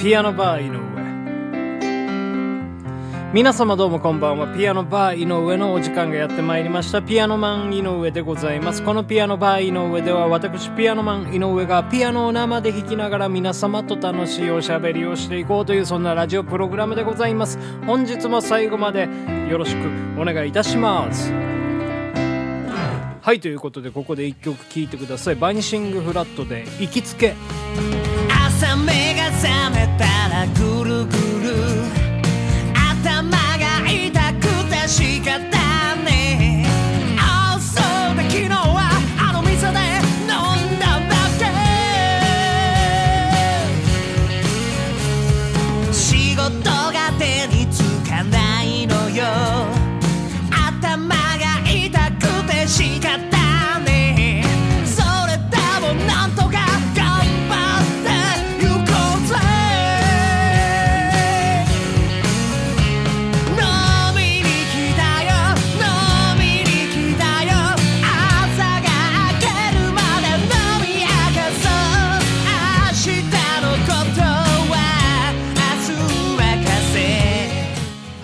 ピアノバー井上。皆様どうもこんばんは。ピアノバー井上のお時間がやってまいりました。ピアノマン井上でございます。このピアノバー井上では私ピアノマン井上がピアノを生で弾きながら皆様と楽しいおしゃべりをしていこうというそんなラジオプログラムでございます。本日も最後までよろしくお願いいたします。はいということでここで一曲聴いてください。バニシングフラットで「行きつけ」朝目め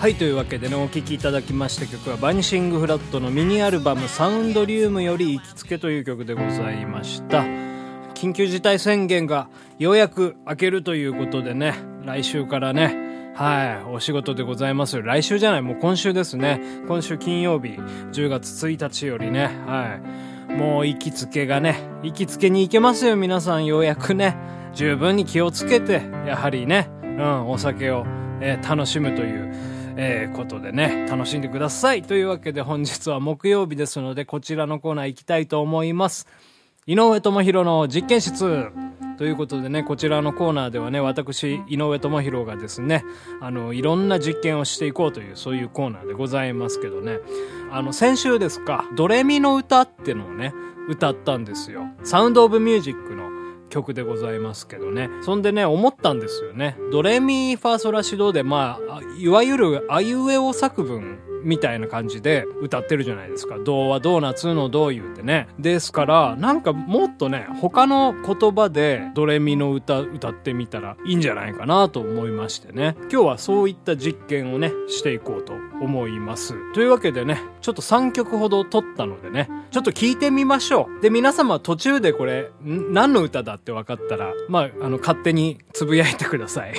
はいというわけでねお聴きいただきました曲はバニシングフラットのミニアルバム「サウンドリウム」より「行きつけ」という曲でございました。緊急事態宣言がようやく明けるということでね来週からねはいお仕事でございます。よ来週じゃないもう今週ですね。今週金曜日10月1日よりねはいもう行きつけがね行きつけに行けますよ皆さんようやくね。十分に気をつけてやはりねうんお酒を、えー楽しむというえーことでね、楽しんでください。というわけで本日は木曜日ですので、こちらのコーナー行きたいと思います。井上智弘の実験室ということでね、こちらのコーナーではね、私、井上智弘がですね、あの、いろんな実験をしていこうという、そういうコーナーでございますけどね、あの、先週ですか、ドレミの歌ってのをね、歌ったんですよ。サウンドオブミュージックの曲でございますけどね。そんでね、思ったんですよね。ドレミファソラシドで、まあ、あいわゆるあいうえお作文みたいな感じで歌ってるじゃないですか。ドはドーナツのド言うてね。ですから、なんかもっとね、他の言葉でドレミの歌歌ってみたらいいんじゃないかなと思いましてね。今日はそういった実験をね、していこうと思います。というわけでね、ちょっと3曲ほど撮ったのでね、ちょっと聞いてみましょう。で、皆様途中でこれ、何の歌だって分かったら、まあ、あの、勝手につぶやいてください。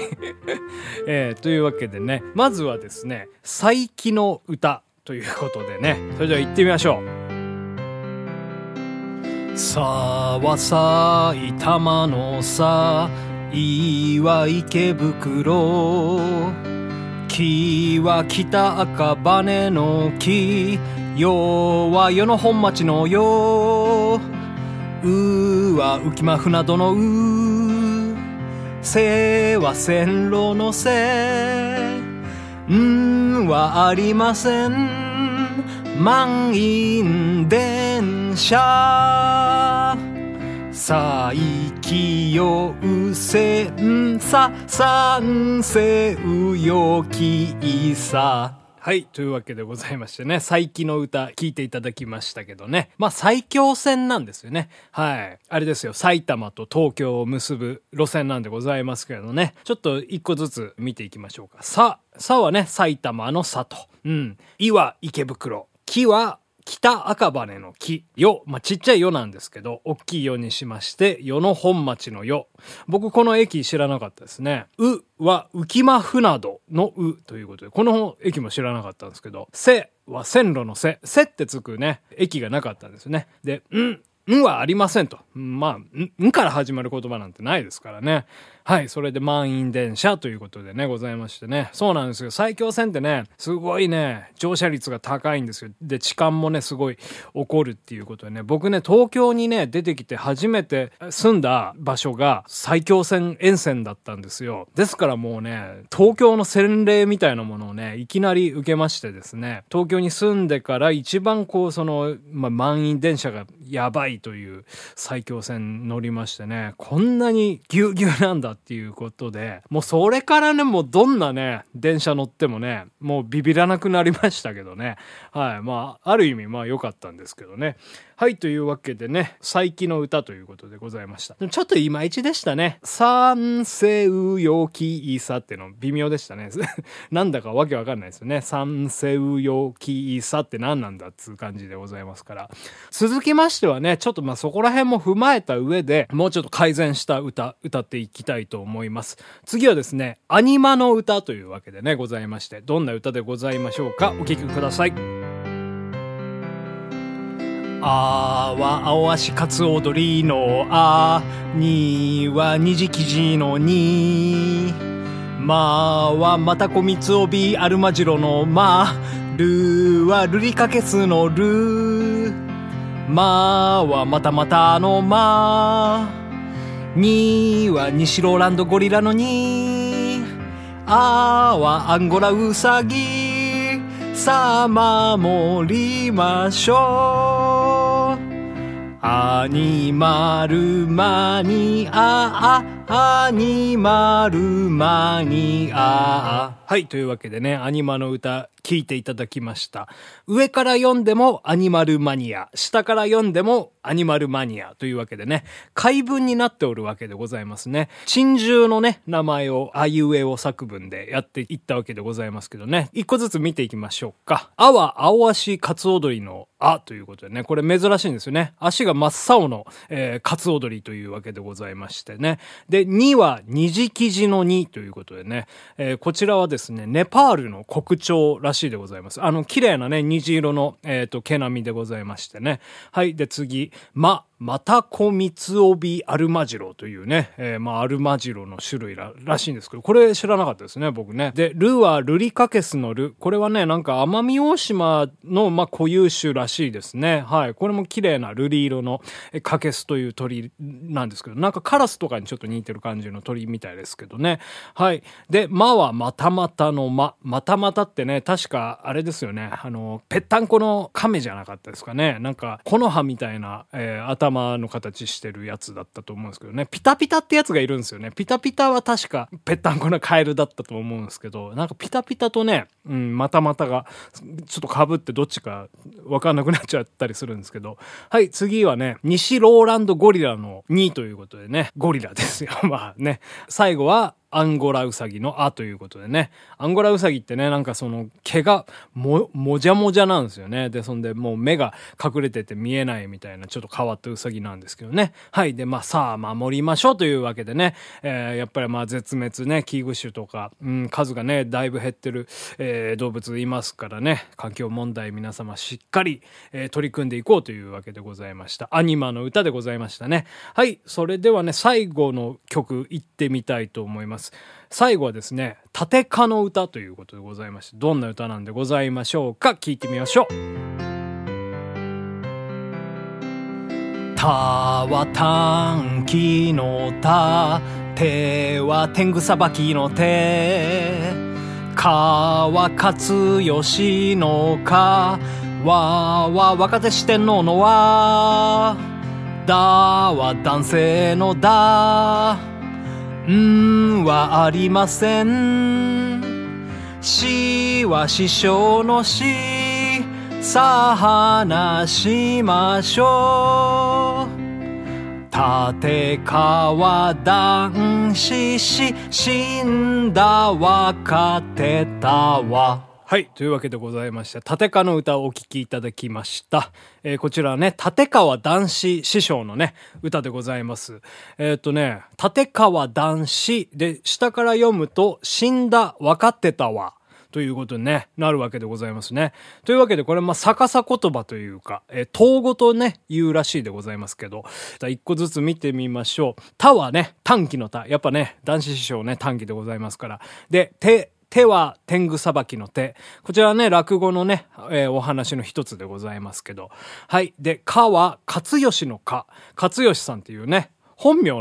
えーというわけでね、まずはですね、再起の歌ということでね、それでは行ってみましょう。さは埼玉のさ、いは池袋。木は北赤羽の木。よは与野本町のよ。うは浮間船戸のう。せは線路のせ。んはありません。満員電車。さあ、行きようせんささんせうよきいさ。はい。というわけでございましてね、最近の歌聴いていただきましたけどね。まあ最強線なんですよね。はい。あれですよ、埼玉と東京を結ぶ路線なんでございますけどね。ちょっと一個ずつ見ていきましょうか。さ、さはね、埼玉の里。うん。いは池袋。木は北赤羽の木。よ。まあ、ちっちゃいよなんですけど、大きいよにしまして、与野本町のよ。僕この駅知らなかったですね。うは浮間船戸のうということで、この駅も知らなかったんですけど、せは線路のせ。せってつくね、駅がなかったんですね。で、ん、んはありませんと。まあ、ん、んから始まる言葉なんてないですからね。はい、それで満員電車ということでね、ございましてね。そうなんですよ。埼京線ってね、すごいね、乗車率が高いんですよ。で、痴漢もね、すごい起こるっていうことでね、僕ね、東京にね、出てきて初めて住んだ場所が埼京線沿線だったんですよ。ですからもうね、東京の洗礼みたいなものをね、いきなり受けましてですね、東京に住んでから一番こう、その、ま、満員電車がやばいという埼京線乗りましてね、こんなにぎゅうぎゅうなんだっていうことで、もうそれからね、もうどんなね、電車乗ってもね、もうビビらなくなりましたけどね。はい。まあ、ある意味まあ良かったんですけどね。はい、というわけでね、最近の歌ということでございました。ちょっといまいちでしたね。三世よきいさっての微妙でしたね。なんだかわけわかんないですよね。三世よきいさって何なんだっつう感じでございますから。続きましてはね、ちょっとまあそこら辺も踏まえた上で、もうちょっと改善した歌、歌っていきたいと思います。次はですね、アニマの歌というわけでね、ございまして、どんな歌でございましょうかお聴きください。あは青足かつ踊りのあには虹記事のにまはまたこみつおびアルマジロのまるはルリカケスのるまはまたまたのまには西ローランドゴリラのにあはアンゴラウサギ。さあ守りましょう。アニマルマニアアニマルマニア。はい、というわけでね、アニマの歌聞いていただきました。上から読んでもアニマルマニア、下から読んでもアニマルマニアというわけでね、解文になっておるわけでございますね。珍獣のね、名前をあいうえお作文でやっていったわけでございますけどね、一個ずつ見ていきましょうか。あは青足カツ踊りのあということでね、これ珍しいんですよね。足が真っ青の、えー、カツ踊りというわけでございましてね。で、2は虹生地の2ということでね、えー、こちらはですね、ネパールの国鳥らしいでございます。あの、綺麗なね、虹色の、えっ、ー、と、毛並みでございましてね。はい。で、次、ま、またこみつおびアルマジロというね、えー、まあ、アルマジロの種類ららしいんですけど、これ知らなかったですね、僕ね。で、ルはルリカケスのル。これはね、なんか奄美大島の、まあ、固有種らしいですね。はい。これも綺麗なルリ色のカケスという鳥なんですけど、なんかカラスとかにちょっと似てる感じの鳥みたいですけどね。はい。で、まはまたまたのま。またまたってね、確確かあれですよね。あの、ぺったんこの亀じゃなかったですかね。なんか、木の葉みたいな、えー、頭の形してるやつだったと思うんですけどね。ピタピタってやつがいるんですよね。ピタピタは確かぺったんこなカエルだったと思うんですけど、なんかピタピタとね、うん、またまたが、ちょっと被ってどっちかわかんなくなっちゃったりするんですけど。はい、次はね、西ローランドゴリラの2ということでね、ゴリラですよ。まあね。最後は、アンゴラウサギのあということでね。アンゴラウサギってね、なんかその毛がも、もじゃもじゃなんですよね。で、そんでもう目が隠れてて見えないみたいなちょっと変わったウサギなんですけどね。はい。で、まあさあ守りましょうというわけでね。えー、やっぱりまあ絶滅ね、危惧種とか、うん、数がね、だいぶ減ってる、えー、動物いますからね。環境問題皆様しっかり、えー、取り組んでいこうというわけでございました。アニマの歌でございましたね。はい。それではね、最後の曲行ってみたいと思います。ます。最後はですね、縦かの歌ということでございまして、どんな歌なんでございましょうか？聞いてみましょう。たは短期のた、手は天狗さばきの手、かは勝義のか、わは若手四天王のわ、だは男性のだ、んはありません。しは師匠のし。さあ話しましょう。立川男子し死んだ若手たわ。はい。というわけでございまして、立川の歌をお聴きいただきました。えー、こちらはね、立川男子師匠のね、歌でございます。えー、っとね、立川男子で、下から読むと、死んだ、分かってたわ。ということに、ね、なるわけでございますね。というわけで、これ、まあ、逆さ言葉というか、えー、統語とね、言うらしいでございますけど、じゃ一個ずつ見てみましょう。他はね、短期の他。やっぱね、男子師匠ね、短期でございますから。で、手、手は天狗さばきの手。こちらはね、落語のね、えー、お話の一つでございますけど。はい。で、かは、勝義のか。勝義さんっていうね、本名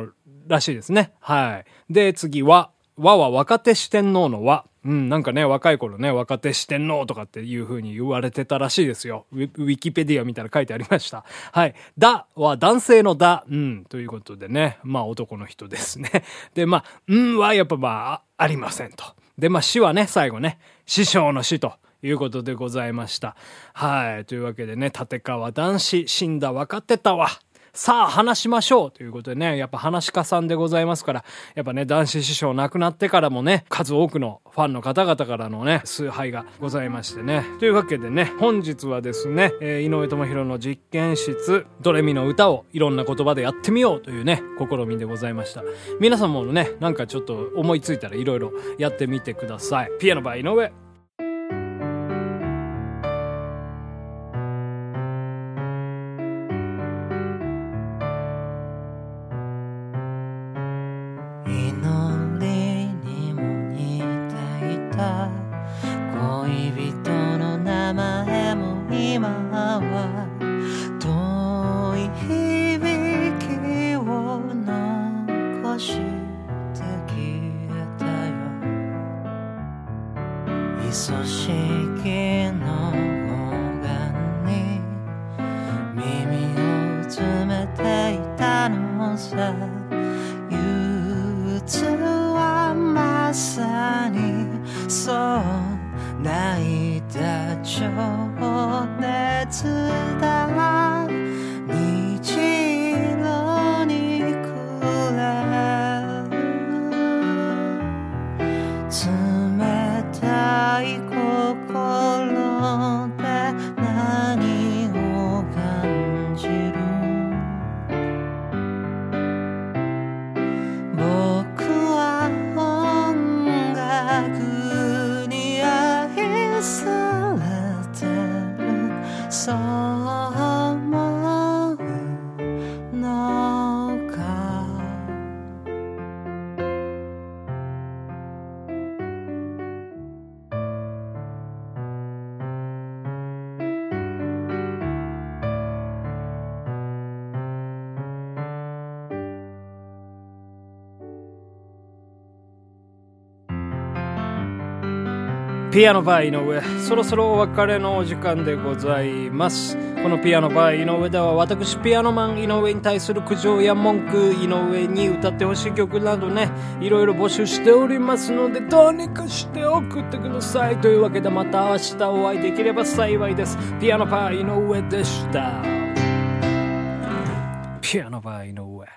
らしいですね。はい。で、次は、和は若手四天王の和。うん、なんかね、若い頃ね、若手四天王とかっていう風に言われてたらしいですよ。ウィキペディア見たら書いてありました。はい。だは男性のだ、うん、ということでね、まあ男の人ですね。で、まあ、うんはやっぱま、あありませんと。で、まあ死はね、最後ね、師匠の死と。いうことでございました。はい。というわけでね、立川男子死んだ分かってたわ。さあ話しましょうということでね、やっぱ話家さんでございますから、やっぱね、男子師匠亡くなってからもね、数多くのファンの方々からのね、崇拝がございましてね。というわけでね、本日はですね、えー井上智弘の実験室、ドレミの歌をいろんな言葉でやってみようというね、試みでございました。皆さんもね、なんかちょっと思いついたらいろいろやってみてください。ピアノバー井上。さ憂鬱はまさにそう泣いた情熱。ピアノバー井上。そろそろお別れのお時間でございます。このピアノバー井上では私ピアノマン井上に対する苦情や文句井上に歌ってほしい曲などねいろいろ募集しておりますのでどうにかして送ってください。というわけでまた明日お会いできれば幸いです。ピアノバー井上でした。ピアノバー井上。